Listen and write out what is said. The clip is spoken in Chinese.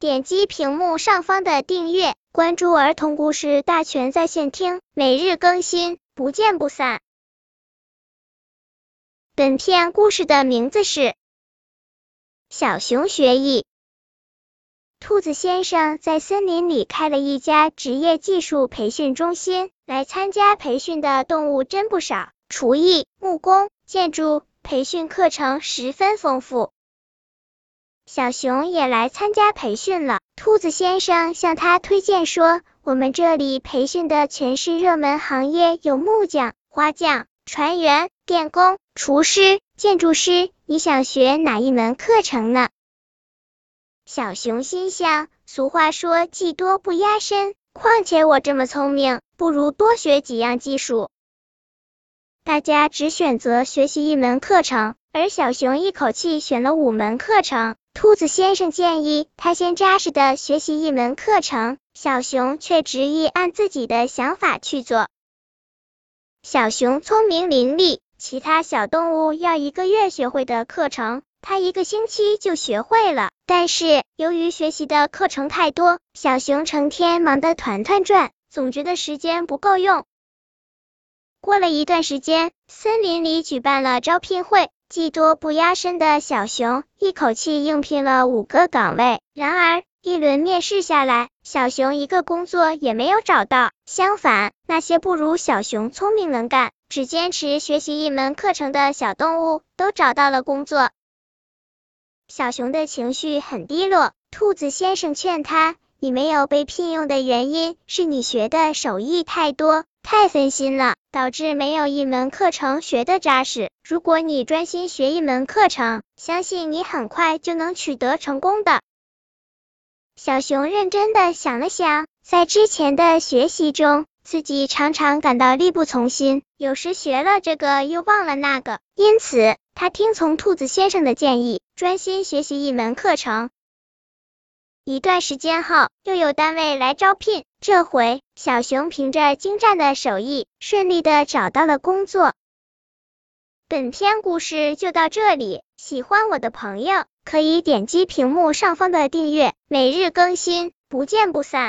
点击屏幕上方的订阅，关注儿童故事大全在线听，每日更新，不见不散。本片故事的名字是《小熊学艺》。兔子先生在森林里开了一家职业技术培训中心，来参加培训的动物真不少，厨艺、木工、建筑。培训课程十分丰富，小熊也来参加培训了。兔子先生向他推荐说：“我们这里培训的全是热门行业，有木匠、花匠、船员、电工、厨师、建筑师，你想学哪一门课程呢？”小熊心想：“俗话说技多不压身，况且我这么聪明，不如多学几样技术。”大家只选择学习一门课程，而小熊一口气选了五门课程。兔子先生建议他先扎实的学习一门课程，小熊却执意按自己的想法去做。小熊聪明伶俐，其他小动物要一个月学会的课程，他一个星期就学会了。但是由于学习的课程太多，小熊成天忙得团团转，总觉得时间不够用。过了一段时间，森林里举办了招聘会，技多不压身的小熊一口气应聘了五个岗位。然而，一轮面试下来，小熊一个工作也没有找到。相反，那些不如小熊聪明能干、只坚持学习一门课程的小动物都找到了工作。小熊的情绪很低落。兔子先生劝他：“你没有被聘用的原因是你学的手艺太多。”太分心了，导致没有一门课程学的扎实。如果你专心学一门课程，相信你很快就能取得成功的。小熊认真的想了想，在之前的学习中，自己常常感到力不从心，有时学了这个又忘了那个，因此他听从兔子先生的建议，专心学习一门课程。一段时间后，又有单位来招聘。这回，小熊凭着精湛的手艺，顺利的找到了工作。本篇故事就到这里，喜欢我的朋友可以点击屏幕上方的订阅，每日更新，不见不散。